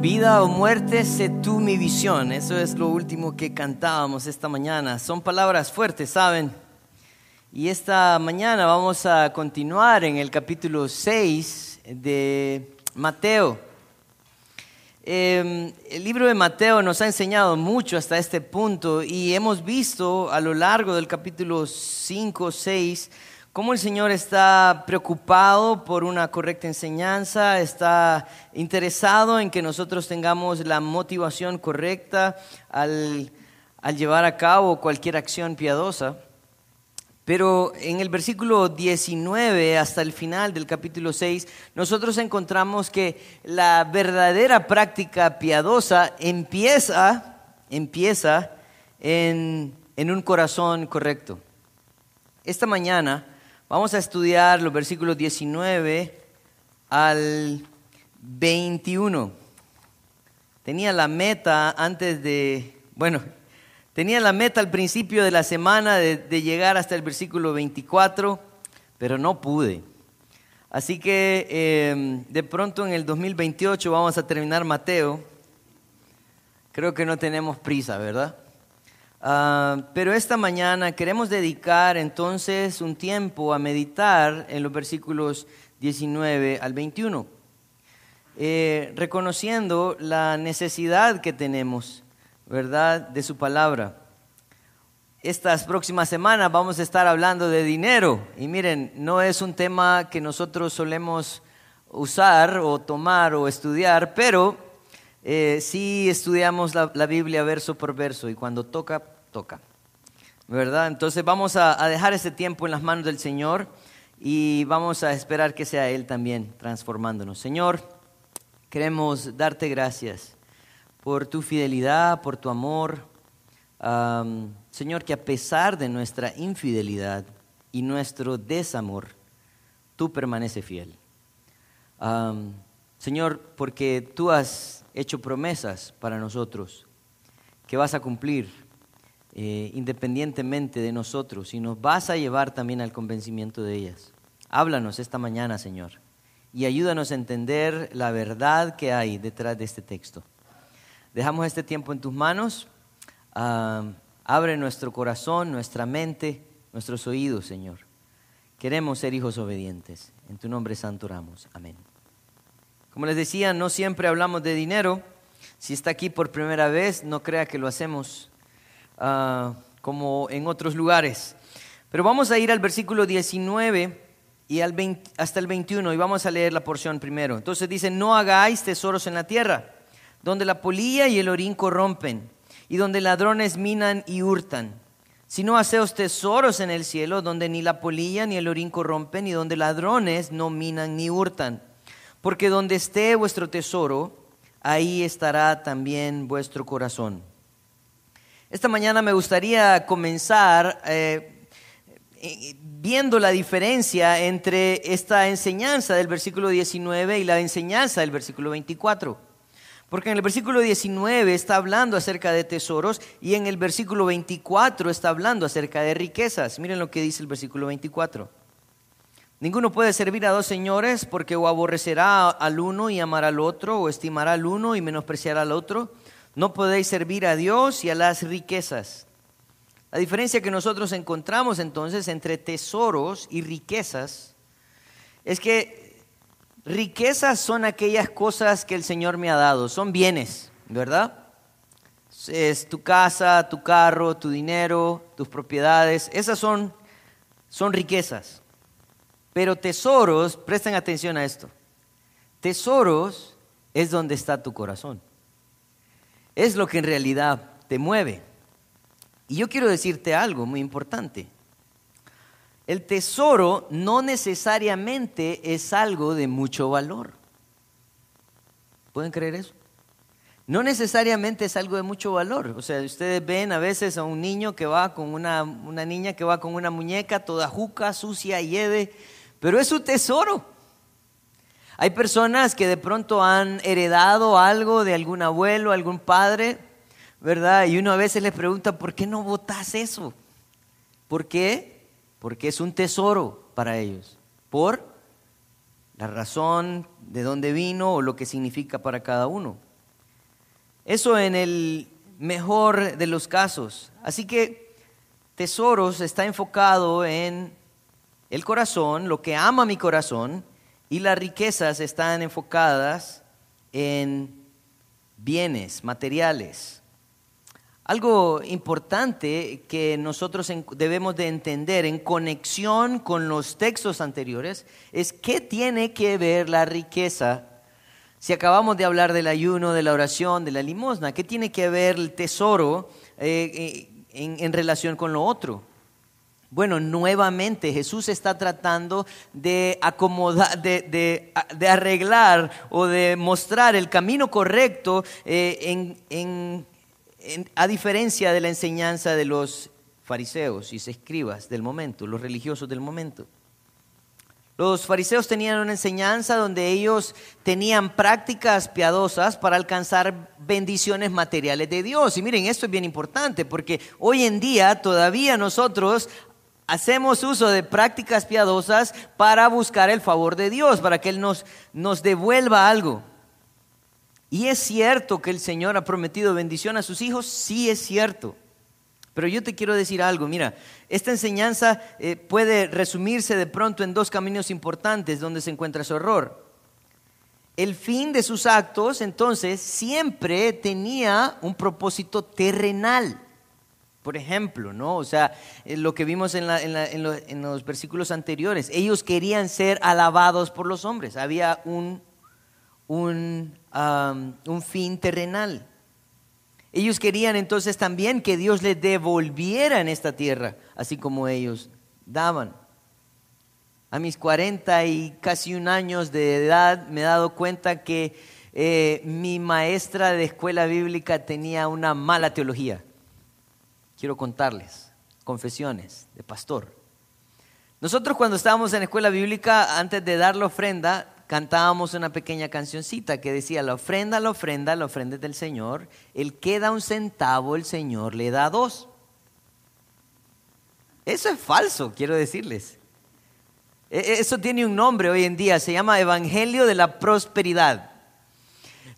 Vida o muerte, sé tú mi visión. Eso es lo último que cantábamos esta mañana. Son palabras fuertes, ¿saben? Y esta mañana vamos a continuar en el capítulo 6 de Mateo. Em, el libro de Mateo nos ha enseñado mucho hasta este punto y hemos visto a lo largo del capítulo 5, 6, cómo el Señor está preocupado por una correcta enseñanza, está interesado en que nosotros tengamos la motivación correcta al, llevar a cabo cualquier acción piadosa. Pero en el versículo 19 hasta el final del capítulo 6, nosotros encontramos que la verdadera práctica piadosa empieza, empieza en, en un corazón correcto. Esta mañana Vamos a estudiar los versículos 19 al 21. Tenía la meta antes de, bueno, tenía la meta al principio de la semana de, llegar hasta el versículo 24, pero no pude. Así que em, de pronto en el 2028 vamos a terminar Mateo. Creo que no tenemos prisa, ¿verdad? Ah, pero esta mañana queremos dedicar entonces un tiempo a meditar en los versículos 19 al 21, eh, reconociendo la necesidad que tenemos, ¿verdad?, de su palabra. Estas próximas semanas vamos a estar hablando de dinero y miren, no es un tema que nosotros solemos usar o tomar o estudiar, pero eh, sí estudiamos la, Biblia verso por verso y cuando toca, toca. ¿Verdad? Entonces vamos a, dejar ese tiempo en las manos del Señor y vamos a esperar que sea Él también transformándonos. Señor, queremos darte gracias por tu fidelidad, por tu amor. Señor, que a pesar de nuestra infidelidad y nuestro desamor, tú permaneces fiel. Señor, porque tú has hecho promesas para nosotros que vas a cumplir eh, independientemente de nosotros y nos vas a llevar también al convencimiento de ellas. Háblanos esta mañana, Señor, y ayúdanos a entender la verdad que hay detrás de este texto. Dejamos este tiempo en tus manos. Ah, abre nuestro corazón, nuestra mente, nuestros oídos, Señor. Queremos ser hijos obedientes. En tu nombre santo oramos. Amén. Como les decía, no siempre hablamos de dinero. Si está aquí por primera vez, no crea que lo hacemos ah, como en otros lugares. Pero vamos a ir al versículo 19 y al hasta el 21 y vamos a leer la porción primero. Entonces dice, no hagáis tesoros en la tierra, donde la polilla y el orín corrompen, y donde ladrones minan y hurtan. Sino haceos tesoros en el cielo, donde ni la polilla ni el orín corrompen, y donde ladrones no minan ni hurtan porque donde esté vuestro tesoro, ahí estará también vuestro corazón. Esta mañana me gustaría comenzar eh, viendo la diferencia entre esta enseñanza del versículo 19 y la enseñanza del versículo 24. Porque en el versículo 19 está hablando acerca de tesoros y en el versículo 24 está hablando acerca de riquezas. Miren lo que dice el versículo 24. Ninguno puede servir a dos señores porque o aborrecerá al uno y amará al otro, o estimará al uno y menospreciará al otro. No podéis servir a Dios y a las riquezas. La diferencia que nosotros encontramos entonces entre tesoros y riquezas es que riquezas son aquellas cosas que el Señor me ha dado, son bienes, ¿verdad? Es tu casa, tu carro, tu dinero, tus propiedades, esas son, son riquezas. Pero tesoros, presten atención a esto, tesoros es donde está tu corazón. Es lo que en realidad te mueve. Y yo quiero decirte algo muy importante. El tesoro no necesariamente es algo de mucho valor. ¿Pueden creer eso? No necesariamente es algo de mucho valor. O sea, ustedes ven a veces a un niño que va con una, una niña que va con una muñeca toda juca, sucia, lleve pero es su tesoro. Hay personas que de pronto han heredado algo de algún abuelo, algún padre, ¿verdad? Y uno a veces les pregunta, ¿por qué no votas eso? ¿Por qué? Porque es un tesoro para ellos. Por la razón de dónde vino o lo que significa para cada uno. Eso en el mejor de los casos. Así que tesoros está enfocado en el corazón, lo que ama mi corazón, y las riquezas están enfocadas en bienes materiales. Algo importante que nosotros debemos de entender en conexión con los textos anteriores es qué tiene que ver la riqueza. Si acabamos de hablar del ayuno, de la oración, de la limosna, ¿qué tiene que ver el tesoro eh, eh, en relación con lo otro? Bueno, nuevamente Jesús está tratando de acomodar, de, arreglar o de mostrar el camino correcto eh, a diferencia de la enseñanza de los fariseos y escribas del momento, los religiosos del momento. Los fariseos tenían una enseñanza donde ellos tenían prácticas piadosas para alcanzar bendiciones materiales de Dios. Y miren, esto es bien importante porque hoy en día todavía nosotros hacemos uso de prácticas piadosas para buscar el favor de Dios, para que Él nos, nos devuelva algo. Y es cierto que el Señor ha prometido bendición a sus hijos, sí es cierto. Pero yo te quiero decir algo, mira, esta enseñanza eh, puede resumirse de pronto en dos caminos importantes donde se encuentra su error. El fin de sus actos, entonces, siempre tenía un propósito terrenal. Por ejemplo, ¿no? O sea, eh, lo que vimos en, los versículos anteriores, ellos querían ser alabados por los hombres, había un, un, un fin terrenal. Ellos querían entonces también que Dios les devolviera en esta tierra, así como ellos daban. A mis 40 y casi un años de edad me he dado cuenta que eh, mi maestra de escuela bíblica tenía una mala teología quiero contarles confesiones de pastor. Nosotros cuando estábamos en la escuela bíblica, antes de dar la ofrenda, cantábamos una pequeña cancioncita que decía, la ofrenda, la ofrenda, la ofrenda del Señor, el que da un centavo, el Señor le da dos. Eso es falso, quiero decirles. E, e, eso tiene un nombre hoy en día, se llama Evangelio de la Prosperidad.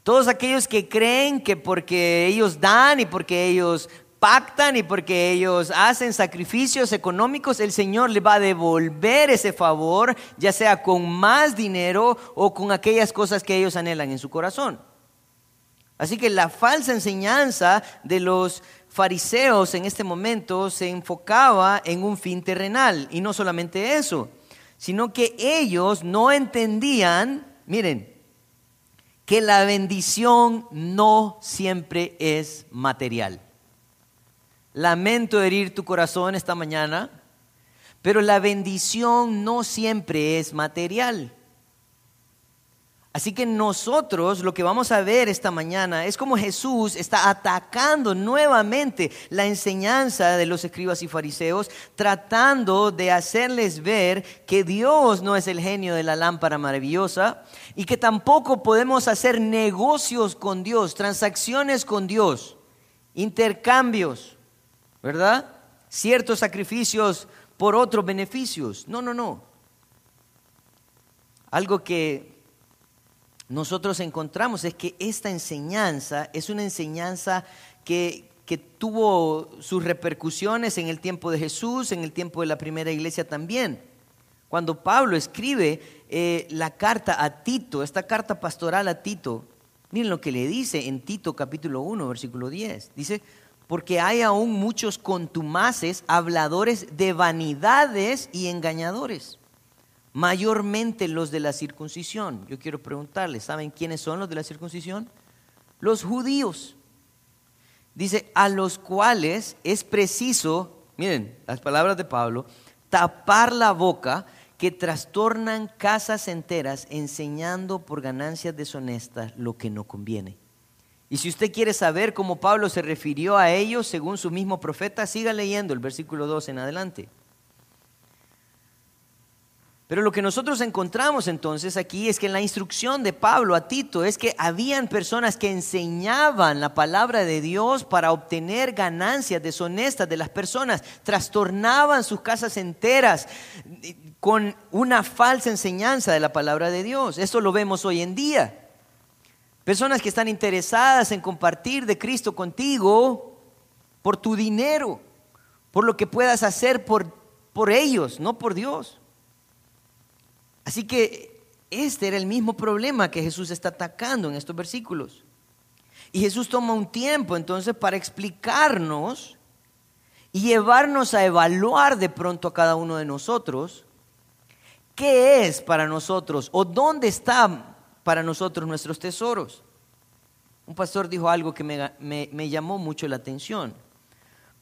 Todos aquellos que creen que porque ellos dan y porque ellos pactan y porque ellos hacen sacrificios económicos, el Señor le va a devolver ese favor, ya sea con más dinero o con aquellas cosas que ellos anhelan en su corazón. Así que la falsa enseñanza de los fariseos en este momento se enfocaba en un fin terrenal. Y no solamente eso, sino que ellos no entendían, miren, que la bendición no siempre es material. Lamento herir tu corazón esta mañana, pero la bendición no siempre es material. Así que nosotros lo que vamos a ver esta mañana es como Jesús está atacando nuevamente la enseñanza de los escribas y fariseos, tratando de hacerles ver que Dios no es el genio de la lámpara maravillosa y que tampoco podemos hacer negocios con Dios, transacciones con Dios, intercambios. ¿Verdad? Ciertos sacrificios por otros beneficios. No, no, no. Algo que nosotros encontramos es que esta enseñanza es una enseñanza que, que, tuvo sus repercusiones en el tiempo de Jesús, en el tiempo de la primera iglesia también. Cuando Pablo escribe eh, la carta a Tito, esta carta pastoral a Tito, miren lo que le dice en Tito capítulo 1, versículo 10. Dice, porque hay aún muchos contumaces, habladores de vanidades y engañadores, mayormente los de la circuncisión. Yo quiero preguntarles, ¿saben quiénes son los de la circuncisión? Los judíos. Dice, a los cuales es preciso, miren las palabras de Pablo, tapar la boca que trastornan casas enteras enseñando por ganancias deshonestas lo que no conviene y si usted quiere saber cómo Pablo se refirió a ellos según su mismo profeta, siga leyendo el versículo 2 en adelante. Pero lo que nosotros encontramos entonces aquí es que en la instrucción de Pablo a Tito es que habían personas que enseñaban la palabra de Dios para obtener ganancias deshonestas de las personas, trastornaban sus casas enteras con una falsa enseñanza de la palabra de Dios. Esto lo vemos hoy en día. Personas que están interesadas en compartir de Cristo contigo por tu dinero, por lo que puedas hacer por, por ellos, no por Dios. Así que este era el mismo problema que Jesús está atacando en estos versículos. Y Jesús toma un tiempo entonces para explicarnos y llevarnos a evaluar de pronto a cada uno de nosotros qué es para nosotros o dónde están para nosotros nuestros tesoros. Un pastor dijo algo que me, llamó mucho la atención,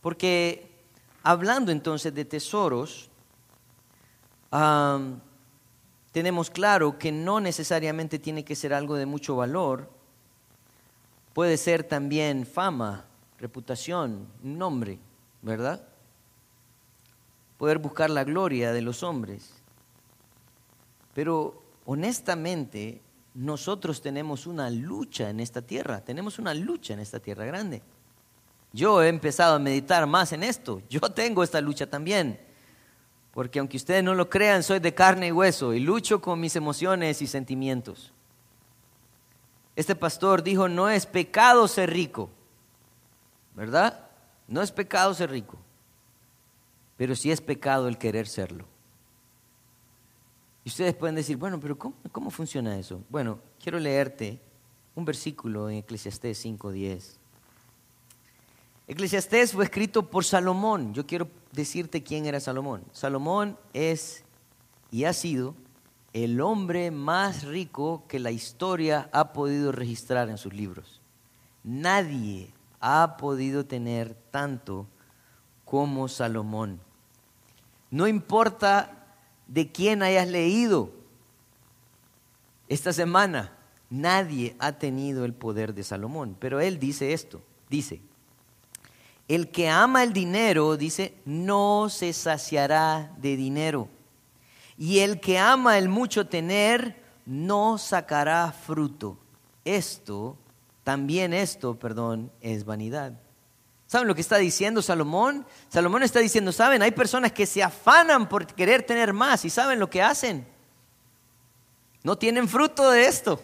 porque hablando entonces de tesoros, tenemos claro que no necesariamente tiene que ser algo de mucho valor, puede ser también fama, reputación, nombre, ¿verdad? Poder buscar la gloria de los hombres. Pero honestamente, nosotros tenemos una lucha en esta tierra, tenemos una lucha en esta tierra grande. Yo he empezado a meditar más en esto, yo tengo esta lucha también, porque aunque ustedes no lo crean, soy de carne y hueso y lucho con mis emociones y sentimientos. Este pastor dijo, no es pecado ser rico, ¿verdad? No es pecado ser rico, pero sí es pecado el querer serlo. Ustedes pueden decir, bueno, pero ¿cómo, funciona eso? Bueno, quiero leerte un versículo en Eclesiastés 5.10. Eclesiastés fue escrito por Salomón. Yo quiero decirte quién era Salomón. Salomón es y ha sido el hombre más rico que la historia ha podido registrar en sus libros. Nadie ha podido tener tanto como Salomón. No importa de quién hayas leído esta semana, nadie ha tenido el poder de Salomón. Pero él dice esto, dice, el que ama el dinero, dice, no se saciará de dinero. Y el que ama el mucho tener, no sacará fruto. Esto, también esto, perdón, es vanidad. ¿Saben lo que está diciendo Salomón? Salomón está diciendo, ¿saben? Hay personas que se afanan por querer tener más y ¿saben lo que hacen? No tienen fruto de esto,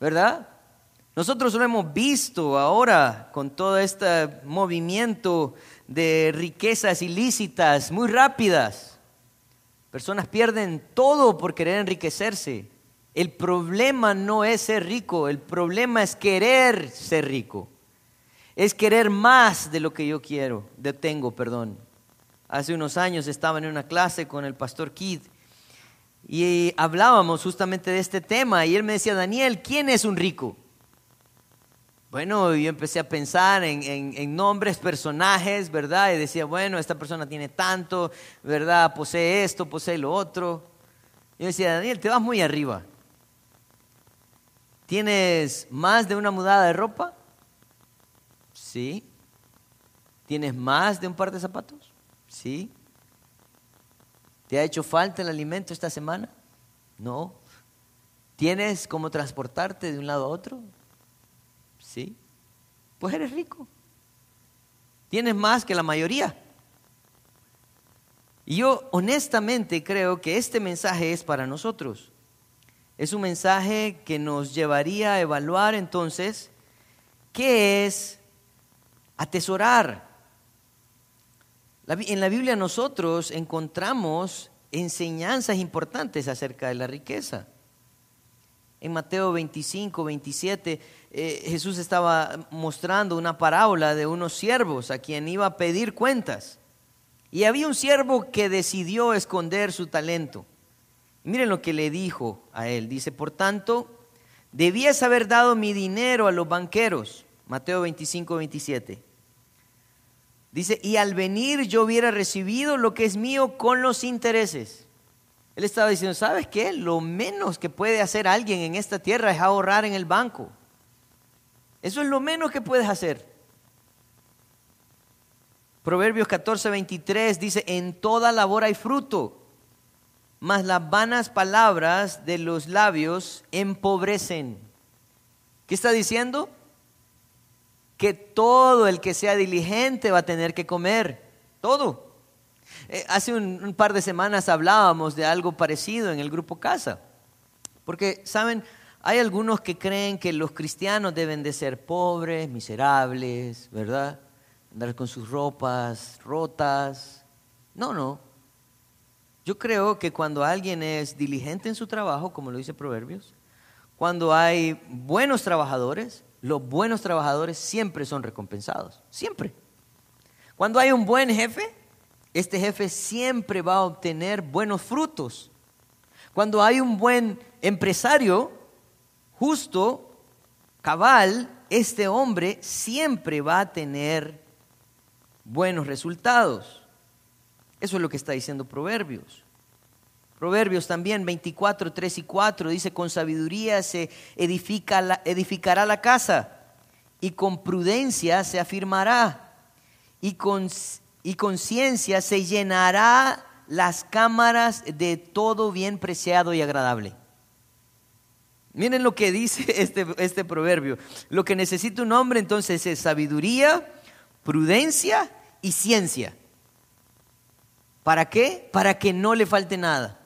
¿verdad? Nosotros lo hemos visto ahora con todo este movimiento de riquezas ilícitas muy rápidas. Personas pierden todo por querer enriquecerse. El problema no es ser rico, el problema es querer ser rico. Es querer más de lo que yo quiero, de tengo, perdón. Hace unos años estaba en una clase con el pastor Kid y hablábamos justamente de este tema y él me decía, Daniel, ¿quién es un rico? Bueno, yo empecé a pensar en, nombres, personajes, ¿verdad? Y decía, bueno, esta persona tiene tanto, ¿verdad? Posee esto, posee lo otro. Yo decía, Daniel, te vas muy arriba. ¿Tienes más de una mudada de ropa? Sí. ¿Tienes más de un par de zapatos? Sí. ¿Te ha hecho falta el alimento esta semana? No. ¿Tienes cómo transportarte de un lado a otro? ¿Sí? Pues eres rico. Tienes más que la mayoría. Y yo honestamente creo que este mensaje es para nosotros. Es un mensaje que nos llevaría a evaluar entonces qué es atesorar. En la Biblia nosotros encontramos enseñanzas importantes acerca de la riqueza. En Mateo 25, 27, eh, Jesús estaba mostrando una parábola de unos siervos a quien iba a pedir cuentas. Y había un siervo que decidió esconder su talento. miren lo que le dijo a él. Dice, por tanto, debías haber dado mi dinero a los banqueros. Mateo 25, 27. Dice, y al venir yo hubiera recibido lo que es mío con los intereses. Él estaba diciendo, ¿sabes qué? Lo menos que puede hacer alguien en esta tierra es ahorrar en el banco. Eso es lo menos que puedes hacer. Proverbios 14, 23 dice, en toda labor hay fruto, mas las vanas palabras de los labios empobrecen. ¿Qué está diciendo? Que todo el que sea diligente va a tener que comer, todo. Eh, hace un, par de semanas hablábamos de algo parecido en el grupo Casa, porque, ¿saben? Hay algunos que creen que los cristianos deben de ser pobres, miserables, ¿verdad? Andar con sus ropas rotas. No, no. Yo creo que cuando alguien es diligente en su trabajo, como lo dice Proverbios, cuando hay buenos trabajadores, los buenos trabajadores siempre son recompensados, siempre. Cuando hay un buen jefe, este jefe siempre va a obtener buenos frutos. Cuando hay un buen empresario, justo, cabal, este hombre siempre va a tener buenos resultados. Eso es lo que está diciendo Proverbios. Proverbios también 24, 3 y 4 dice, con sabiduría se edifica edificará la casa y con prudencia se afirmará y con, y ciencia se llenará las cámaras de todo bien preciado y agradable. Miren lo que dice este, este proverbio. Lo que necesita un hombre entonces es sabiduría, prudencia y ciencia. ¿Para qué? Para que no le falte nada.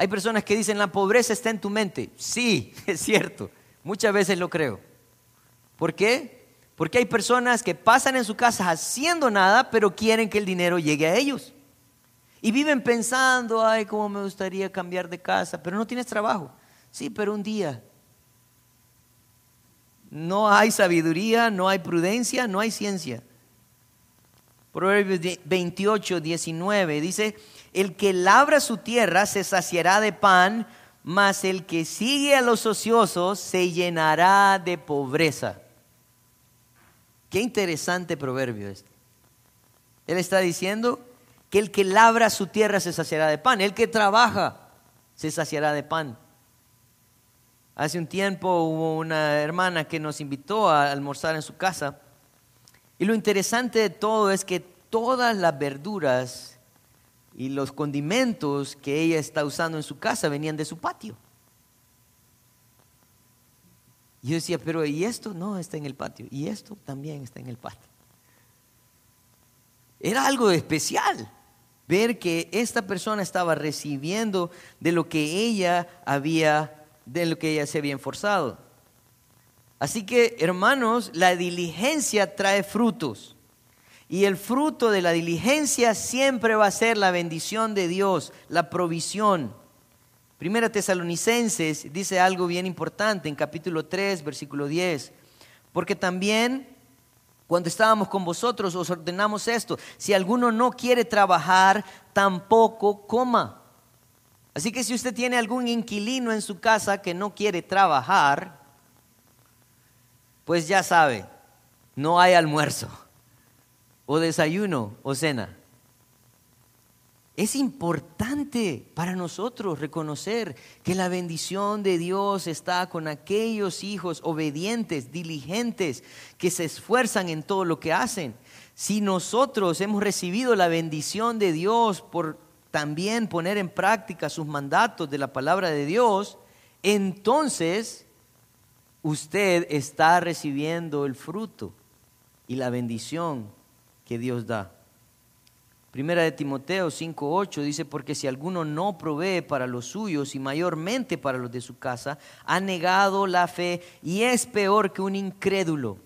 Hay personas que dicen, la pobreza está en tu mente. Sí, es cierto. Muchas veces lo creo. ¿Por qué? Porque hay personas que pasan en su casa haciendo nada, pero quieren que el dinero llegue a ellos. Y viven pensando, ay, cómo me gustaría cambiar de casa, pero no tienes trabajo. Sí, pero un día. No hay sabiduría, no hay prudencia, no hay ciencia. Proverbios 28, 19 dice, el que labra su tierra se saciará de pan, mas el que sigue a los ociosos se llenará de pobreza. Qué interesante proverbio este. Él está diciendo que el que labra su tierra se saciará de pan, el que trabaja se saciará de pan. Hace un tiempo hubo una hermana que nos invitó a almorzar en su casa y lo interesante de todo es que todas las verduras y los condimentos que ella está usando en su casa venían de su patio. Y yo decía, pero ¿y esto? No, está en el patio. Y esto también está en el patio. Era algo especial ver que esta persona estaba recibiendo de lo que ella había, de lo que ella se había esforzado. Así que, hermanos, la diligencia trae frutos. Y el fruto de la diligencia siempre va a ser la bendición de Dios, la provisión. Primera Tesalonicenses dice algo bien importante en capítulo 3, versículo 10. Porque también cuando estábamos con vosotros os ordenamos esto. Si alguno no quiere trabajar, tampoco coma. Así que si usted tiene algún inquilino en su casa que no quiere trabajar, pues ya sabe, no hay almuerzo o desayuno o cena. Es importante para nosotros reconocer que la bendición de Dios está con aquellos hijos obedientes, diligentes, que se esfuerzan en todo lo que hacen. Si nosotros hemos recibido la bendición de Dios por también poner en práctica sus mandatos de la palabra de Dios, entonces usted está recibiendo el fruto y la bendición que Dios da. Primera de Timoteo 5:8 dice, porque si alguno no provee para los suyos y mayormente para los de su casa, ha negado la fe y es peor que un incrédulo.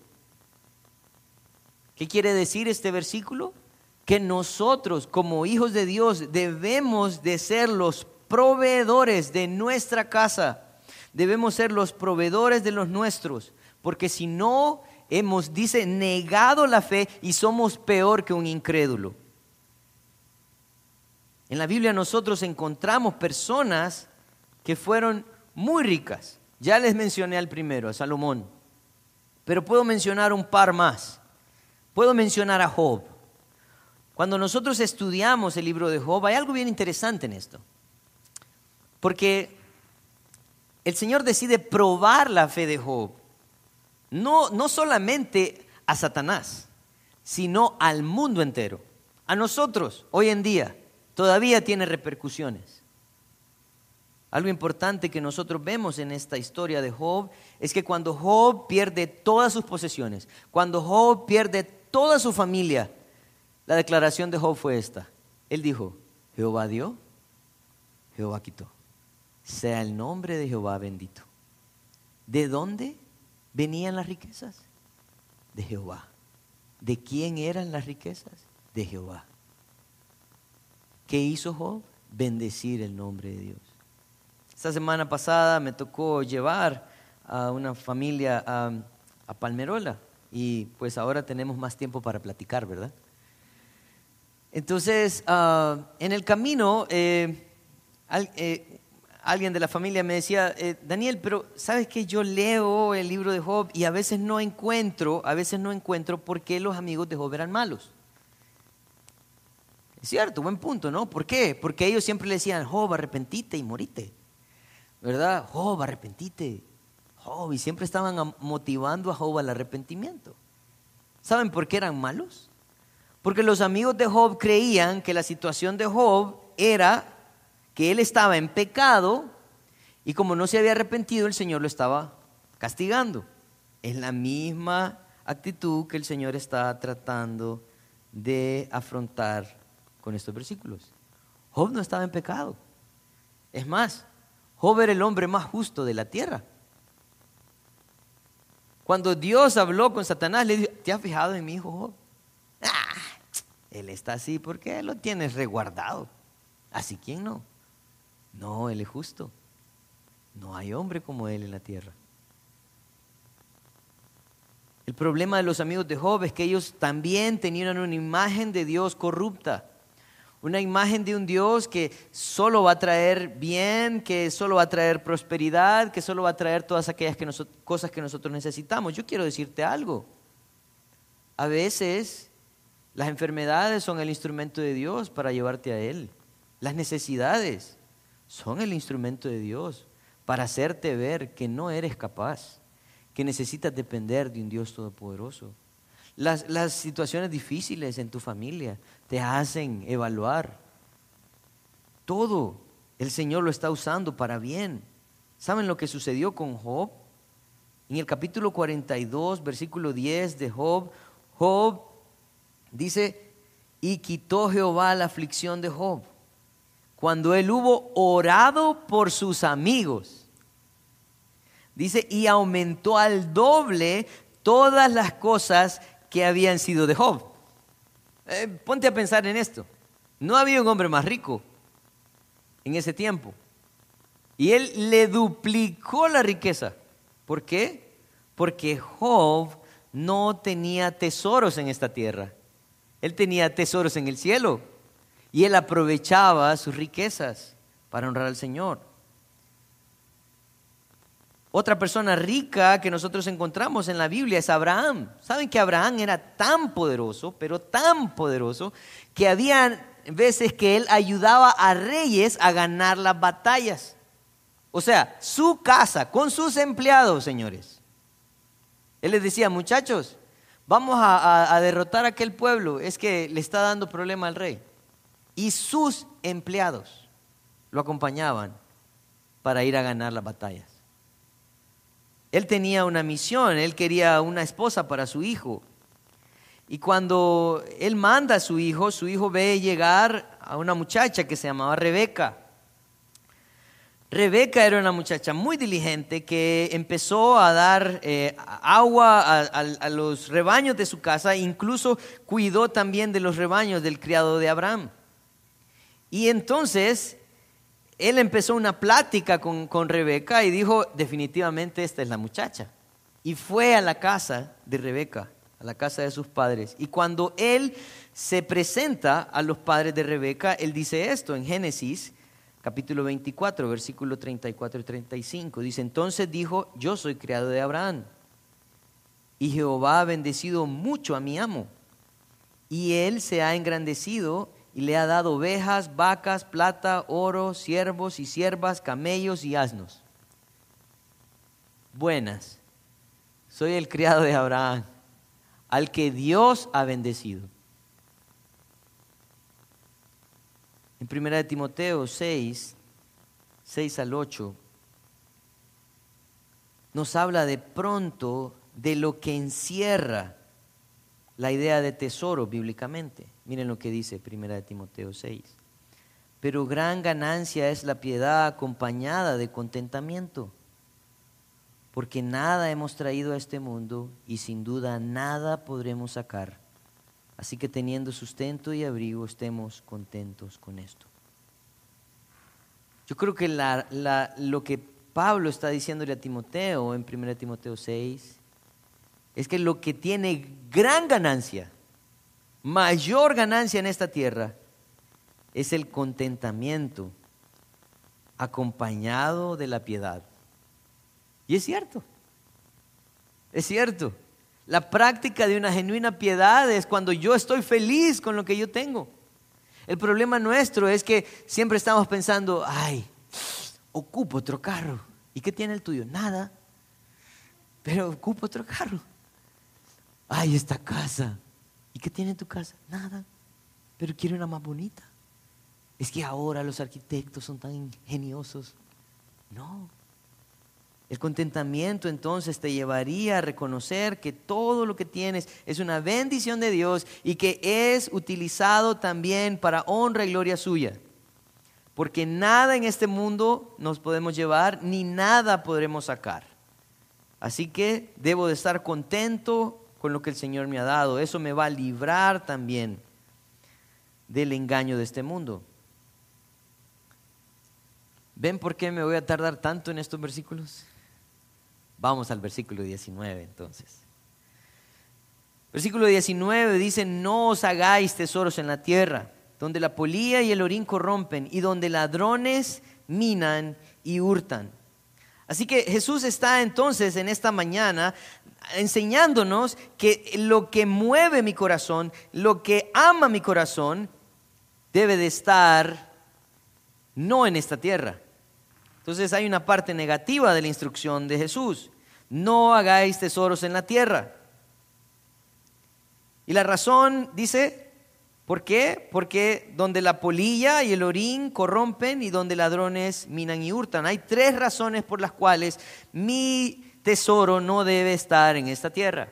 ¿Qué quiere decir este versículo? Que nosotros como hijos de Dios debemos de ser los proveedores de nuestra casa. Debemos ser los proveedores de los nuestros, porque si no hemos, dice, negado la fe y somos peor que un incrédulo. En la Biblia nosotros encontramos personas que fueron muy ricas. Ya les mencioné al primero, a Salomón. Pero puedo mencionar un par más. Puedo mencionar a Job. Cuando nosotros estudiamos el libro de Job, hay algo bien interesante en esto. Porque el Señor decide probar la fe de Job no, no solamente a Satanás, sino al mundo entero. A nosotros, hoy en día, todavía tiene repercusiones. Algo importante que nosotros vemos en esta historia de Job es que cuando Job pierde todas sus posesiones, cuando Job pierde toda su familia, la declaración de Job fue esta. Él dijo, Jehová dio, Jehová quitó. Sea el nombre de Jehová bendito. ¿De dónde venían las riquezas? De Jehová. ¿De quién eran las riquezas? De Jehová. ¿Qué hizo Job? Bendecir el nombre de Dios. Esta semana pasada me tocó llevar a una familia a, Palmerola y pues ahora tenemos más tiempo para platicar, ¿verdad? Entonces, ah, en el camino, eh, eh, alguien de la familia me decía, eh, Daniel, pero sabes que yo leo el libro de Job y a veces no encuentro, a veces no encuentro por qué los amigos de Job eran malos. Es cierto, buen punto, ¿no? ¿Por qué? Porque ellos siempre le decían, Job, arrepentite y morite. ¿Verdad? Job, arrepentite. Job, y siempre estaban motivando a Job al arrepentimiento. ¿Saben por qué eran malos? Porque los amigos de Job creían que la situación de Job era que él estaba en pecado y como no se había arrepentido, el Señor lo estaba castigando. Es la misma actitud que el Señor está tratando de afrontar con estos versículos. Job no estaba en pecado. Es más, Job era el hombre más justo de la tierra. Cuando Dios habló con Satanás, le dijo, ¿te has fijado en mi hijo Job? Ah, él está así porque lo tienes reguardado. Así, ¿quién no? No, Él es justo. No hay hombre como Él en la tierra. El problema de los amigos de Job es que ellos también tenían una imagen de Dios corrupta. Una imagen de un Dios que solo va a traer bien, que solo va a traer prosperidad, que solo va a traer todas aquellas cosas que nosotros necesitamos. Yo quiero decirte algo. A veces las enfermedades son el instrumento de Dios para llevarte a Él. Las necesidades son el instrumento de Dios para hacerte ver que no eres capaz, que necesitas depender de un Dios todopoderoso. Las, las situaciones difíciles en tu familia te hacen evaluar. Todo el Señor lo está usando para bien. ¿Saben lo que sucedió con Job? En el capítulo 42, versículo 10 de Job, Job dice, y quitó Jehová la aflicción de Job cuando él hubo orado por sus amigos. Dice, y aumentó al doble todas las cosas que habían sido de Job. Eh, ponte a pensar en esto. No había un hombre más rico en ese tiempo. Y él le duplicó la riqueza. ¿Por qué? Porque Job no tenía tesoros en esta tierra. Él tenía tesoros en el cielo. Y él aprovechaba sus riquezas para honrar al Señor. Otra persona rica que nosotros encontramos en la Biblia es Abraham. ¿Saben que Abraham era tan poderoso, pero tan poderoso, que había veces que él ayudaba a reyes a ganar las batallas? O sea, su casa, con sus empleados, señores. Él les decía, muchachos, vamos a, a derrotar a aquel pueblo, es que le está dando problema al rey y sus empleados lo acompañaban para ir a ganar las batallas. Él tenía una misión, él quería una esposa para su hijo. Y cuando él manda a su hijo, su hijo ve llegar a una muchacha que se llamaba Rebeca. Rebeca era una muchacha muy diligente que empezó a dar eh, agua a, a, los rebaños de su casa, incluso cuidó también de los rebaños del criado de Abraham. Y entonces él empezó una plática con, Rebeca y dijo, definitivamente esta es la muchacha. Y fue a la casa de Rebeca, a la casa de sus padres. Y cuando él se presenta a los padres de Rebeca, él dice esto en Génesis capítulo 24, versículo 34 y 35. Dice, entonces dijo, yo soy criado de Abraham. Y Jehová ha bendecido mucho a mi amo. Y él se ha engrandecido y le ha dado ovejas, vacas, plata, oro, siervos y siervas, camellos y asnos. Buenas, soy el criado de Abraham, al que Dios ha bendecido. En 1 Timoteo 6, 6 al 8, nos habla de pronto de lo que encierra la idea de tesoro bíblicamente. Miren lo que dice Primera Timoteo 6. Pero gran ganancia es la piedad acompañada de contentamiento, porque nada hemos traído a este mundo y sin duda nada podremos sacar. Así que teniendo sustento y abrigo, estemos contentos con esto. Yo creo que lo que Pablo está diciéndole a Timoteo en 1 Timoteo 6 es que lo que tiene gran ganancia, mayor ganancia en esta tierra, es el contentamiento acompañado de la piedad. Y es cierto, es cierto. La práctica de una genuina piedad es cuando yo estoy feliz con lo que yo tengo. El problema nuestro es que siempre estamos pensando, ay, ocupo otro carro. ¿Y qué tiene el tuyo? Nada. Pero ocupo otro carro. Ay, esta casa. ¿Y qué tiene tu casa? Nada. Pero quiero una más bonita. Es que ahora los arquitectos son tan ingeniosos. No. El contentamiento entonces te llevaría a reconocer que todo lo que tienes es una bendición de Dios y que es utilizado también para honra y gloria suya. Porque nada en este mundo nos podemos llevar ni nada podremos sacar. Así que debo de estar contento con lo que el Señor me ha dado. Eso me va a librar también del engaño de este mundo. ¿Ven por qué me voy a tardar tanto en estos versículos? Vamos al versículo 19 entonces. Versículo 19 dice, no os hagáis tesoros en la tierra, donde la polía y el orín corrompen y donde ladrones minan y hurtan. Así que Jesús está entonces en esta mañana enseñándonos que lo que mueve mi corazón, lo que ama mi corazón, debe de estar no en esta tierra, entonces hay una parte negativa de la instrucción de Jesús. No hagáis tesoros en la tierra. Y la razón dice, ¿por qué? Porque donde la polilla y el orín corrompen y donde ladrones minan y hurtan. Hay tres razones por las cuales mi tesoro no debe estar en esta tierra.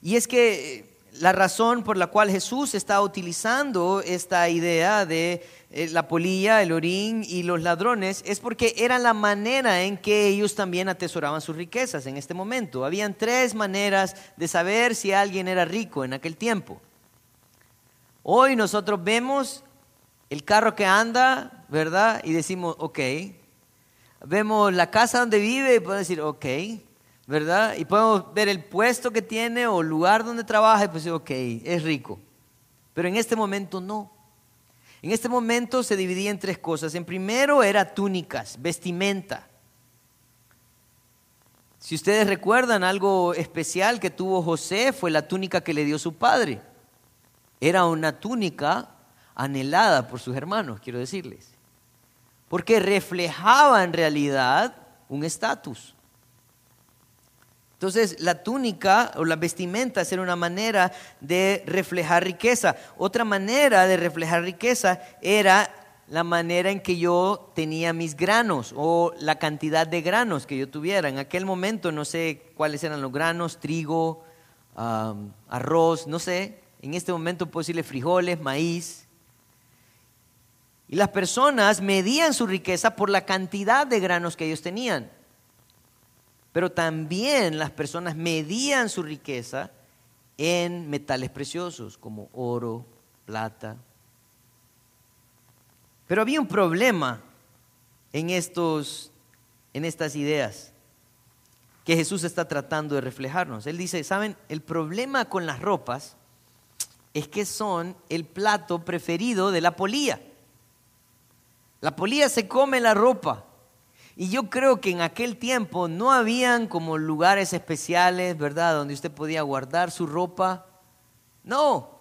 Y es que la razón por la cual Jesús está utilizando esta idea de eh, la polilla, el orín y los ladrones es porque era la manera en que ellos también atesoraban sus riquezas en este momento. Habían tres maneras de saber si alguien era rico en aquel tiempo. Hoy nosotros vemos el carro que anda, ¿verdad? Y decimos, ok. Vemos la casa donde vive y podemos decir, ok. ¿verdad? Y podemos ver el puesto que tiene o lugar donde trabaja y pues ok, es rico. Pero en este momento no. En este momento se dividía en tres cosas. En primero era túnicas, vestimenta. Si ustedes recuerdan algo especial que tuvo José fue la túnica que le dio su padre. Era una túnica anhelada por sus hermanos, quiero decirles. Porque reflejaba en realidad un estatus. Entonces, la túnica o la vestimenta era una manera de reflejar riqueza. Otra manera de reflejar riqueza era la manera en que yo tenía mis granos o la cantidad de granos que yo tuviera. En aquel momento no sé cuáles eran los granos, trigo, arroz, no sé. En este momento puedo decirle frijoles, maíz. Y las personas medían su riqueza por la cantidad de granos que ellos tenían pero también las personas medían su riqueza en metales preciosos como oro, plata. Pero había un problema en, estos, en estas ideas que Jesús está tratando de reflejarnos. Él dice, ¿saben? El problema con las ropas es que son el plato preferido de la polía. La polía se come la ropa. Y yo creo que en aquel tiempo no habían como lugares especiales, ¿verdad?, donde usted podía guardar su ropa. No,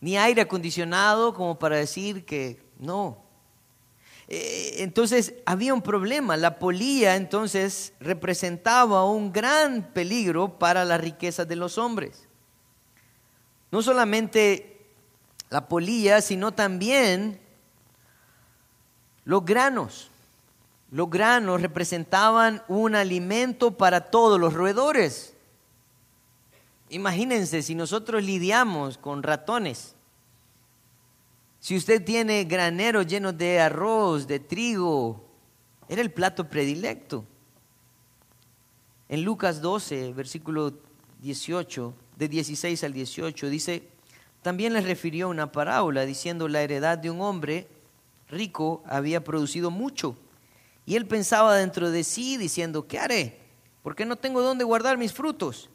ni aire acondicionado como para decir que no. Eh, entonces había un problema. La polía entonces representaba un gran peligro para las riquezas de los hombres. No solamente la polilla, sino también los granos. Los granos representaban un alimento para todos los roedores. Imagínense si nosotros lidiamos con ratones. Si usted tiene graneros llenos de arroz, de trigo, era el plato predilecto. En Lucas 12, versículo 18, de 16 al 18, dice, también les refirió una parábola diciendo la heredad de un hombre rico había producido mucho. Y él pensaba dentro de sí diciendo, ¿qué haré? Porque no tengo dónde guardar mis frutos.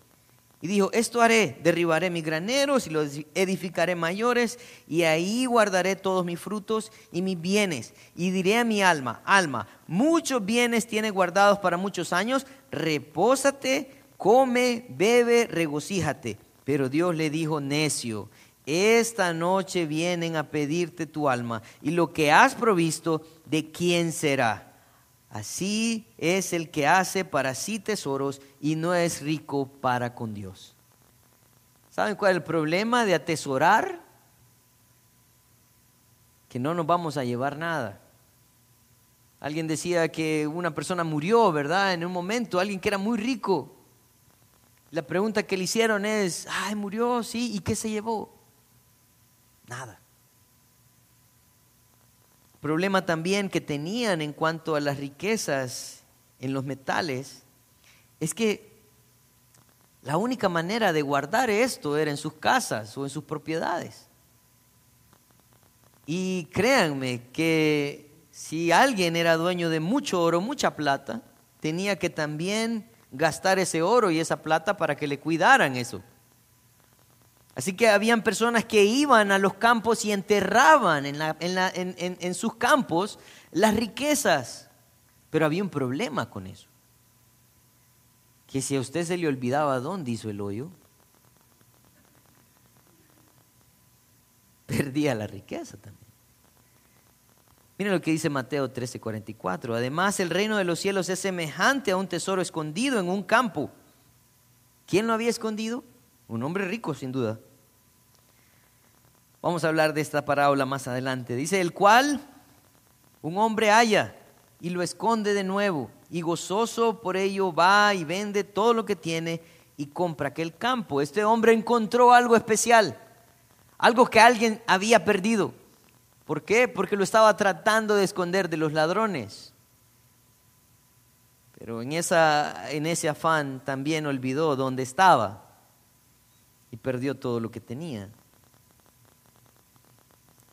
Y dijo, esto haré, derribaré mis graneros y los edificaré mayores, y ahí guardaré todos mis frutos y mis bienes. Y diré a mi alma, alma, muchos bienes tienes guardados para muchos años, repósate, come, bebe, regocíjate. Pero Dios le dijo, necio, esta noche vienen a pedirte tu alma, y lo que has provisto, ¿de quién será? Así es el que hace para sí tesoros y no es rico para con Dios. ¿Saben cuál es el problema de atesorar? Que no nos vamos a llevar nada. Alguien decía que una persona murió, ¿verdad? En un momento, alguien que era muy rico. La pregunta que le hicieron es, ay, murió, sí, ¿y qué se llevó? Nada problema también que tenían en cuanto a las riquezas en los metales es que la única manera de guardar esto era en sus casas o en sus propiedades. Y créanme que si alguien era dueño de mucho oro, mucha plata, tenía que también gastar ese oro y esa plata para que le cuidaran eso. Así que habían personas que iban a los campos y enterraban en, sus campos las riquezas. Pero había un problema con eso. Que si a usted se le olvidaba dónde hizo el hoyo, perdía la riqueza también. Miren lo que dice Mateo 13:44. Además, el reino de los cielos es semejante a un tesoro escondido en un campo. ¿Quién lo había escondido? Un hombre rico, sin duda. Vamos a hablar de esta parábola más adelante. Dice, el cual un hombre halla y lo esconde de nuevo, y gozoso por ello va y vende todo lo que tiene y compra aquel campo. Este hombre encontró algo especial, algo que alguien había perdido. ¿Por qué? Porque lo estaba tratando de esconder de los ladrones. Pero en, esa, en ese afán también olvidó dónde estaba y perdió todo lo que tenía.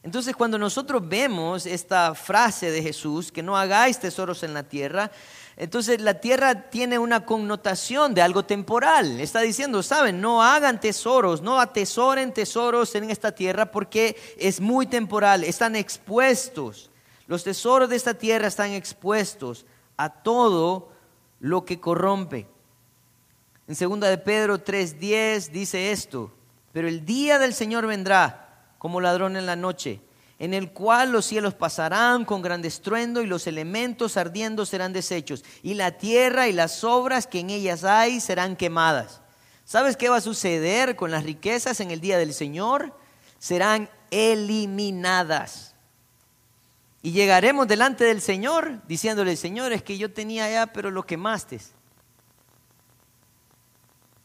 Entonces cuando nosotros vemos esta frase de Jesús, que no hagáis tesoros en la tierra, entonces la tierra tiene una connotación de algo temporal. Está diciendo, saben, no hagan tesoros, no atesoren tesoros en esta tierra porque es muy temporal, están expuestos. Los tesoros de esta tierra están expuestos a todo lo que corrompe. En segunda de Pedro 3:10 dice esto, pero el día del Señor vendrá como ladrón en la noche, en el cual los cielos pasarán con gran estruendo y los elementos ardiendo serán deshechos, y la tierra y las obras que en ellas hay serán quemadas. ¿Sabes qué va a suceder con las riquezas en el día del Señor? Serán eliminadas. Y llegaremos delante del Señor diciéndole, Señor, es que yo tenía ya, pero lo quemaste.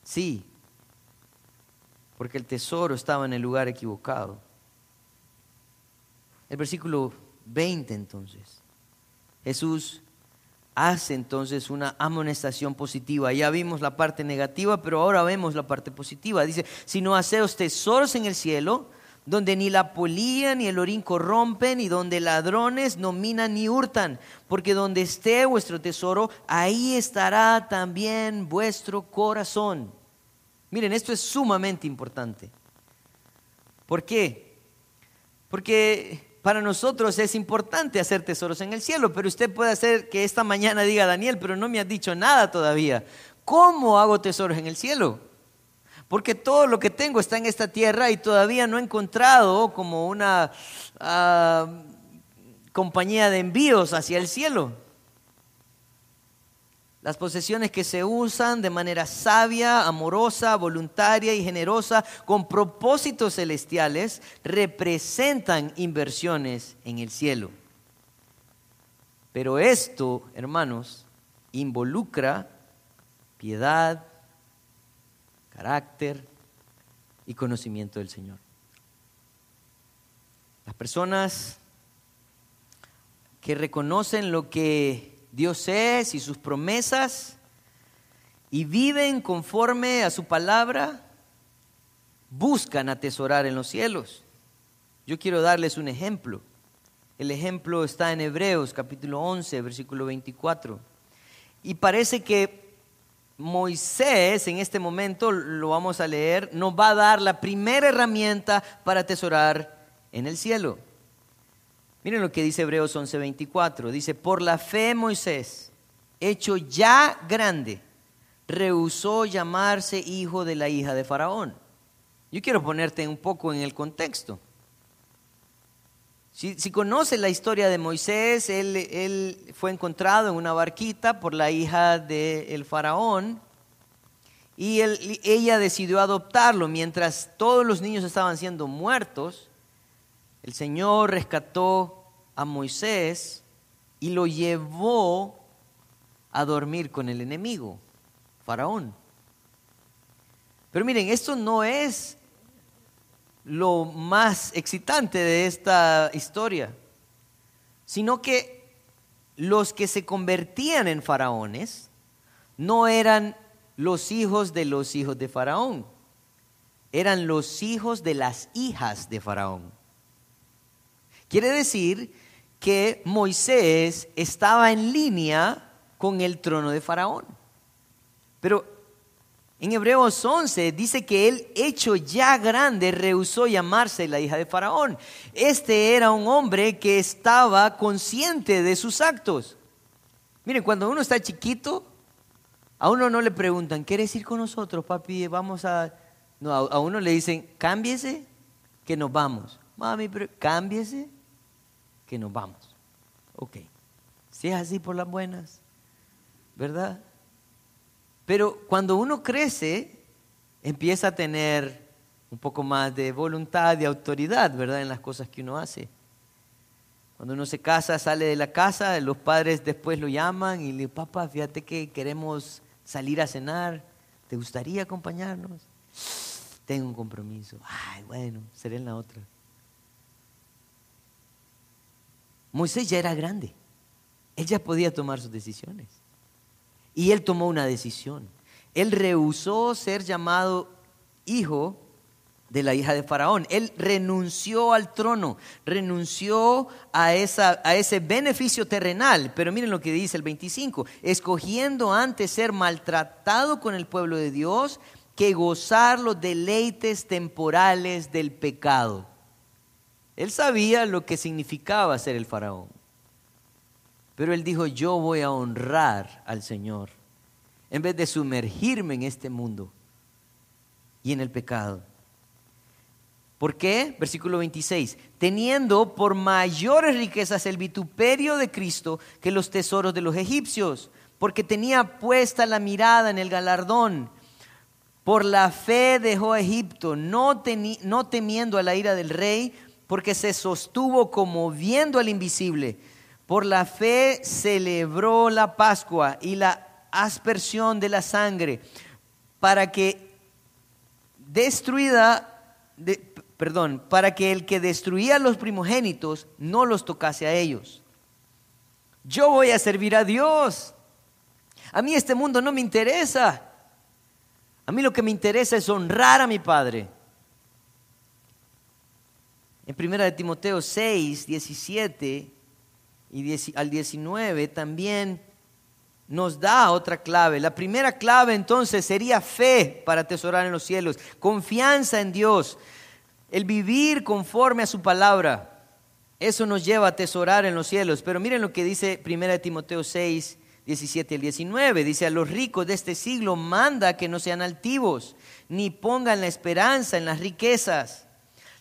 Sí, porque el tesoro estaba en el lugar equivocado. El versículo 20 entonces. Jesús hace entonces una amonestación positiva. Ya vimos la parte negativa, pero ahora vemos la parte positiva. Dice, si no haceos tesoros en el cielo, donde ni la polía ni el orín corrompen, y donde ladrones no minan ni hurtan, porque donde esté vuestro tesoro, ahí estará también vuestro corazón. Miren, esto es sumamente importante. ¿Por qué? Porque para nosotros es importante hacer tesoros en el cielo, pero usted puede hacer que esta mañana diga, Daniel, pero no me has dicho nada todavía. ¿Cómo hago tesoros en el cielo? Porque todo lo que tengo está en esta tierra y todavía no he encontrado como una ah, compañía de envíos hacia el cielo. Las posesiones que se usan de manera sabia, amorosa, voluntaria y generosa, con propósitos celestiales, representan inversiones en el cielo. Pero esto, hermanos, involucra piedad, carácter y conocimiento del Señor. Las personas que reconocen lo que Dios es y sus promesas y viven conforme a su palabra, buscan atesorar en los cielos. Yo quiero darles un ejemplo. El ejemplo está en Hebreos capítulo 11, versículo 24. Y parece que Moisés en este momento, lo vamos a leer, nos va a dar la primera herramienta para atesorar en el cielo. Miren lo que dice Hebreos 11:24. Dice, por la fe Moisés, hecho ya grande, rehusó llamarse hijo de la hija de Faraón. Yo quiero ponerte un poco en el contexto. Si, si conoces la historia de Moisés, él, fue encontrado en una barquita por la hija del faraón y ella decidió adoptarlo mientras todos los niños estaban siendo muertos. El Señor rescató a Moisés y lo llevó a dormir con el enemigo, Faraón. Pero miren, esto no es lo más excitante de esta historia, sino que los que se convertían en faraones no eran los hijos de los hijos de Faraón, eran los hijos de las hijas de Faraón. Quiere decir que Moisés estaba en línea con el trono de Faraón. Pero en Hebreos 11 dice que él, hecho ya grande, rehusó llamarse la hija de Faraón. Este era un hombre que estaba consciente de sus actos. Miren, cuando uno está chiquito, a uno no le preguntan, ¿quieres ir con nosotros, papi? Vamos a... No, a, uno le dicen, cámbiese, que nos vamos. Mami, pero cámbiese, que nos vamos. Ok. Si es así por las buenas, ¿verdad? Pero cuando uno crece, empieza a tener un poco más de voluntad, de autoridad, ¿verdad? En las cosas que uno hace. Cuando uno se casa, sale de la casa, los padres después lo llaman y le dicen, papá, fíjate que queremos salir a cenar, ¿te gustaría acompañarnos? Tengo un compromiso. Ay, bueno, seré en la otra. Moisés ya era grande. Él ya podía tomar sus decisiones. Y él tomó una decisión. Él rehusó ser llamado hijo de la hija de Faraón. Él renunció al trono, renunció a, esa, a ese beneficio terrenal. Pero miren lo que dice el 25, escogiendo antes ser maltratado con el pueblo de Dios que gozar los deleites temporales del pecado. Él sabía lo que significaba ser el faraón. Pero él dijo, yo voy a honrar al Señor en vez de sumergirme en este mundo y en el pecado. ¿Por qué? Versículo 26. Teniendo por mayores riquezas el vituperio de Cristo que los tesoros de los egipcios, porque tenía puesta la mirada en el galardón. Por la fe dejó a Egipto, no, no temiendo a la ira del rey, porque se sostuvo como viendo al invisible por la fe celebró la Pascua y la aspersión de la sangre para que destruida, perdón, para que el que destruía a los primogénitos no los tocase a ellos. Yo voy a servir a Dios. A mí este mundo no me interesa. A mí lo que me interesa es honrar a mi Padre. En 1 Timoteo 6, 17 y al 19 también nos da otra clave. La primera clave entonces sería fe para atesorar en los cielos, confianza en Dios, el vivir conforme a su palabra. Eso nos lleva a atesorar en los cielos. Pero miren lo que dice 1 Timoteo 6, 17 al 19. Dice, a los ricos de este siglo manda que no sean altivos, ni pongan la esperanza en las riquezas,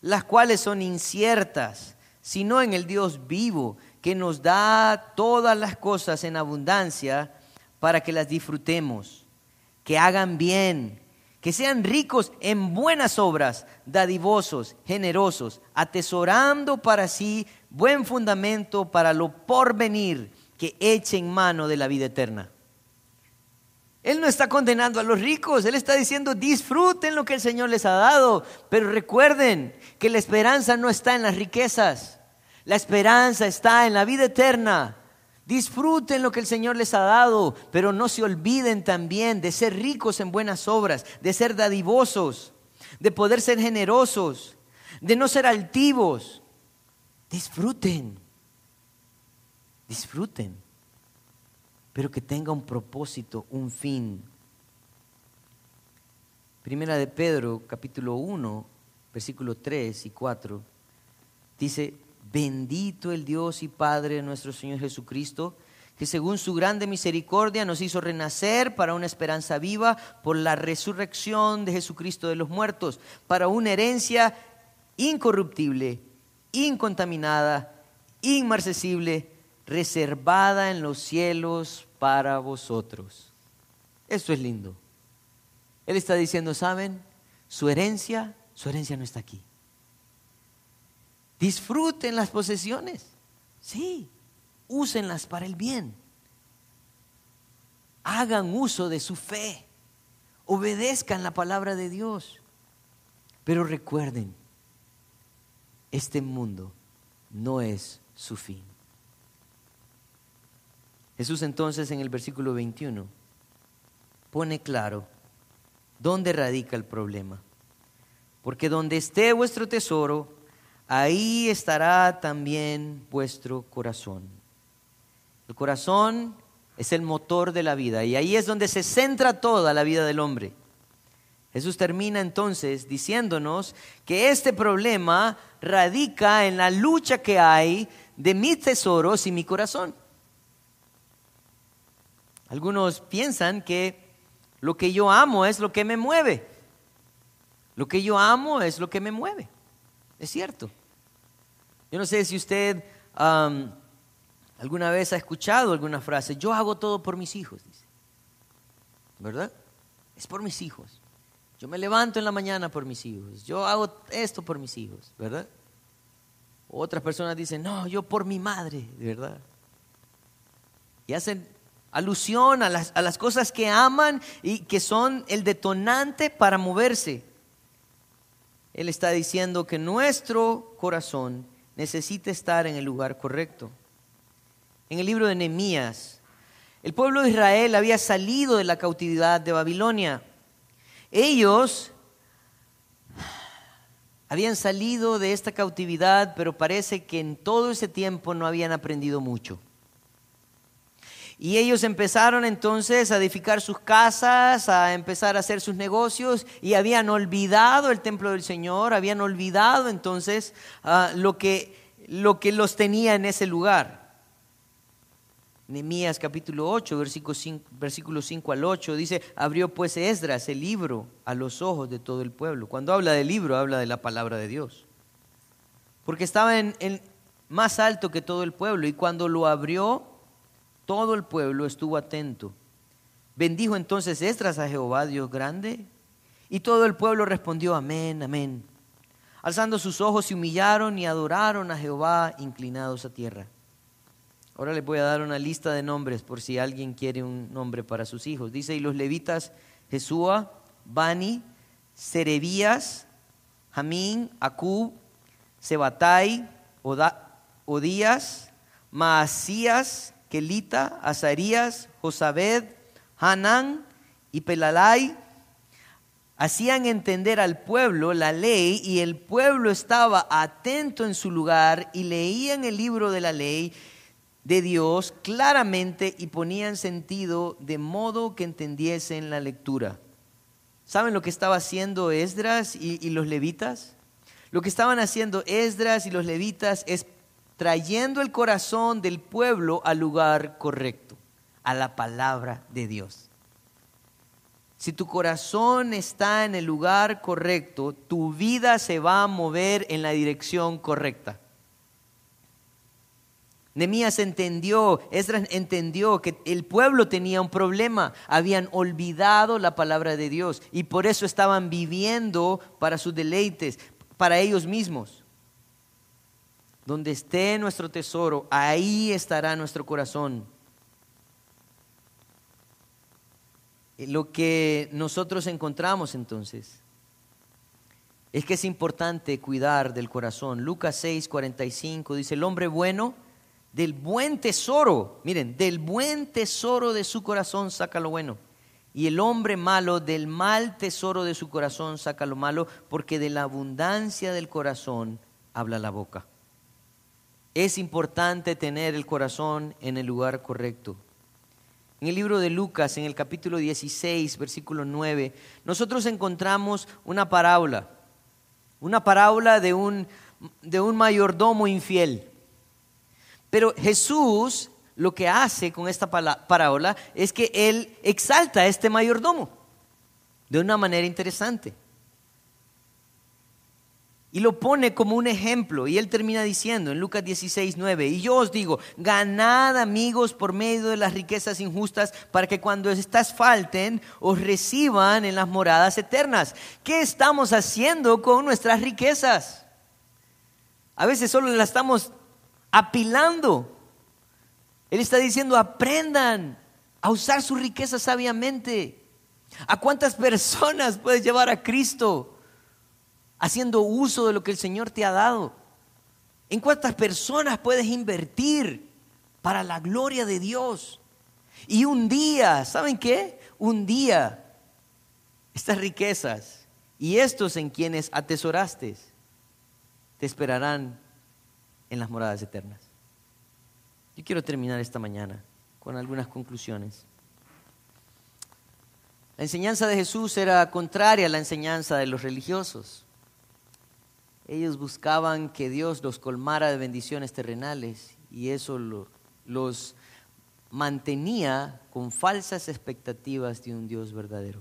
las cuales son inciertas, sino en el Dios vivo que nos da todas las cosas en abundancia para que las disfrutemos, que hagan bien, que sean ricos en buenas obras, dadivosos, generosos, atesorando para sí buen fundamento para lo porvenir, que echen mano de la vida eterna. Él no está condenando a los ricos, Él está diciendo disfruten lo que el Señor les ha dado, pero recuerden que la esperanza no está en las riquezas. La esperanza está en la vida eterna. Disfruten lo que el Señor les ha dado, pero no se olviden también de ser ricos en buenas obras, de ser dadivosos, de poder ser generosos, de no ser altivos. Disfruten, disfruten, pero que tenga un propósito, un fin. Primera de Pedro, capítulo 1, versículo 3 y 4, dice, Bendito el Dios y Padre de nuestro Señor Jesucristo, que según su grande misericordia nos hizo renacer para una esperanza viva por la resurrección de Jesucristo de los muertos, para una herencia incorruptible, incontaminada, inmarcesible, reservada en los cielos para vosotros. Esto es lindo. Él está diciendo, ¿saben? Su herencia, su herencia no está aquí. Disfruten las posesiones. Sí, úsenlas para el bien. Hagan uso de su fe. Obedezcan la palabra de Dios. Pero recuerden, este mundo no es su fin. Jesús entonces en el versículo 21 pone claro dónde radica el problema. Porque donde esté vuestro tesoro, ahí estará también vuestro corazón. El corazón es el motor de la vida y ahí es donde se centra toda la vida del hombre. Jesús termina entonces diciéndonos que este problema radica en la lucha que hay de mis tesoros y mi corazón. Algunos piensan que lo que yo amo es lo que me mueve. Lo que yo amo es lo que me mueve. Es cierto. Yo no sé si usted alguna vez ha escuchado alguna frase, yo hago todo por mis hijos, dice. ¿Verdad? Es por mis hijos. Yo me levanto en la mañana por mis hijos. Yo hago esto por mis hijos, ¿verdad? Otras personas dicen, no, yo por mi madre, ¿verdad? Y hacen alusión a las, a las cosas que aman y que son el detonante para moverse. Él está diciendo que nuestro corazón necesita estar en el lugar correcto. En el libro de Nehemías, el pueblo de Israel había salido de la cautividad de Babilonia. Ellos habían salido de esta cautividad, pero parece que en todo ese tiempo no habían aprendido mucho. Y ellos empezaron entonces a edificar sus casas, a empezar a hacer sus negocios y habían olvidado el templo del Señor, habían olvidado entonces ah, lo, que, lo que los tenía en ese lugar. Nehemías capítulo 8, versículo 5, versículo 5 al 8 dice, abrió pues Esdras el libro a los ojos de todo el pueblo. Cuando habla del libro, habla de la palabra de Dios. Porque estaba en, en más alto que todo el pueblo y cuando lo abrió, todo el pueblo estuvo atento. Bendijo entonces Esdras a Jehová, Dios grande, y todo el pueblo respondió, amén, amén. Alzando sus ojos se humillaron y adoraron a Jehová inclinados a tierra. Ahora les voy a dar una lista de nombres por si alguien quiere un nombre para sus hijos. Dice, y los levitas Jesúa, Bani, Serebías, Jamín, Acub, Sebatai, Odías, Maasías, Azarías, Josabed, Hanán y Pelalai hacían entender al pueblo la ley y el pueblo estaba atento en su lugar y leían el libro de la ley de Dios claramente y ponían sentido de modo que entendiesen la lectura. ¿Saben lo que estaba haciendo Esdras y, y los levitas? Lo que estaban haciendo Esdras y los levitas es trayendo el corazón del pueblo al lugar correcto, a la palabra de Dios. Si tu corazón está en el lugar correcto, tu vida se va a mover en la dirección correcta. Nemías entendió, Esdras entendió que el pueblo tenía un problema, habían olvidado la palabra de Dios y por eso estaban viviendo para sus deleites, para ellos mismos. Donde esté nuestro tesoro, ahí estará nuestro corazón. Lo que nosotros encontramos entonces es que es importante cuidar del corazón. Lucas 6, 45 dice, el hombre bueno Del buen tesoro, miren, del buen tesoro de su corazón saca lo bueno. Y el hombre malo del mal tesoro de su corazón saca lo malo, porque de la abundancia del corazón habla la boca. Es importante tener el corazón en el lugar correcto. En el libro de Lucas, en el capítulo 16, versículo 9, nosotros encontramos una parábola, una parábola de un, de un mayordomo infiel. Pero Jesús lo que hace con esta parábola es que él exalta a este mayordomo de una manera interesante. Y lo pone como un ejemplo. Y él termina diciendo en Lucas 16, 9, y yo os digo, ganad amigos por medio de las riquezas injustas para que cuando estas falten os reciban en las moradas eternas. ¿Qué estamos haciendo con nuestras riquezas? A veces solo las estamos apilando él está diciendo, aprendan a usar su riqueza sabiamente. ¿A cuántas personas puedes llevar a Cristo haciendo uso de lo que el Señor te ha dado? ¿En cuántas personas puedes invertir para la gloria de Dios? Y un día, ¿saben qué? Un día, estas riquezas y estos en quienes atesoraste te esperarán en las moradas eternas. Yo quiero terminar esta mañana con algunas conclusiones. La enseñanza de Jesús era contraria a la enseñanza de los religiosos. Ellos buscaban que Dios los colmara de bendiciones terrenales y eso los mantenía con falsas expectativas de un Dios verdadero.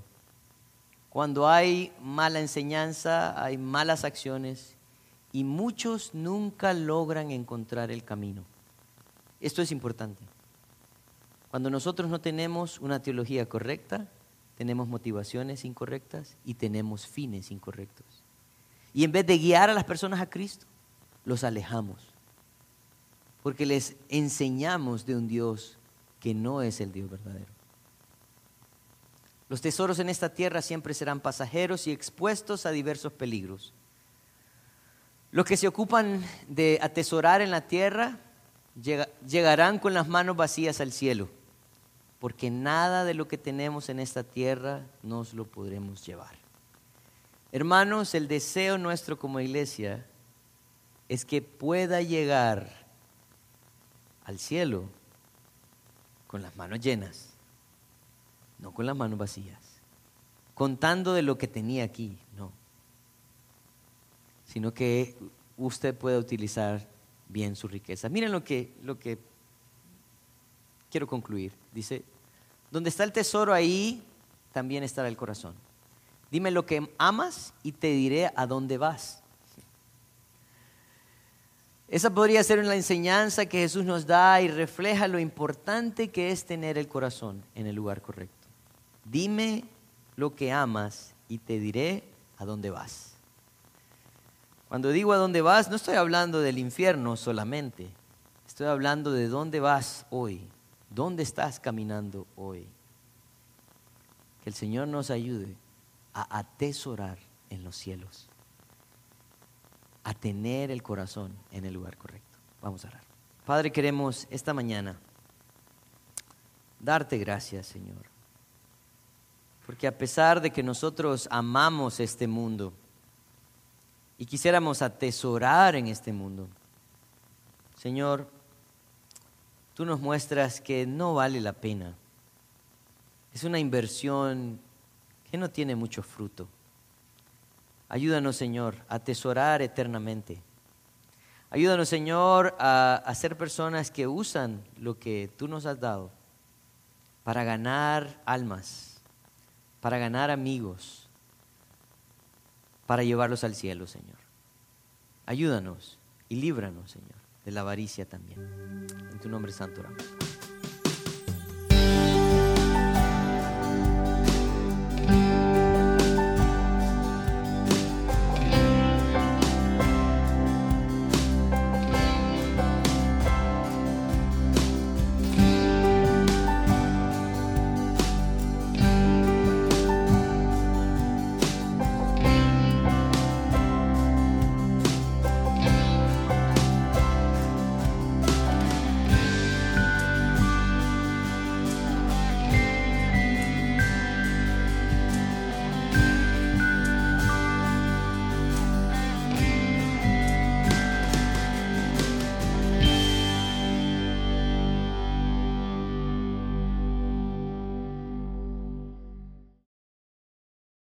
Cuando hay mala enseñanza, hay malas acciones y muchos nunca logran encontrar el camino. Esto es importante. Cuando nosotros no tenemos una teología correcta, tenemos motivaciones incorrectas y tenemos fines incorrectos. Y en vez de guiar a las personas a Cristo, los alejamos. Porque les enseñamos de un Dios que no es el Dios verdadero. Los tesoros en esta tierra siempre serán pasajeros y expuestos a diversos peligros. Los que se ocupan de atesorar en la tierra llegarán con las manos vacías al cielo, porque nada de lo que tenemos en esta tierra nos lo podremos llevar. Hermanos, el deseo nuestro como iglesia es que pueda llegar al cielo con las manos llenas, no con las manos vacías, contando de lo que tenía aquí, no, sino que usted pueda utilizar bien su riqueza. Miren lo que, lo que quiero concluir. Dice, donde está el tesoro ahí, también estará el corazón. Dime lo que amas y te diré a dónde vas. Esa podría ser una enseñanza que Jesús nos da y refleja lo importante que es tener el corazón en el lugar correcto. Dime lo que amas y te diré a dónde vas. Cuando digo a dónde vas, no estoy hablando del infierno solamente. Estoy hablando de dónde vas hoy. ¿Dónde estás caminando hoy? Que el Señor nos ayude a atesorar en los cielos, a tener el corazón en el lugar correcto. Vamos a orar. Padre, queremos esta mañana darte gracias, Señor. Porque a pesar de que nosotros amamos este mundo, y quisiéramos atesorar en este mundo. Señor, tú nos muestras que no vale la pena. Es una inversión que no tiene mucho fruto. Ayúdanos, Señor, a atesorar eternamente. Ayúdanos, Señor, a, a ser personas que usan lo que tú nos has dado para ganar almas, para ganar amigos para llevarlos al cielo, Señor. Ayúdanos y líbranos, Señor, de la avaricia también. En tu nombre santo oramos.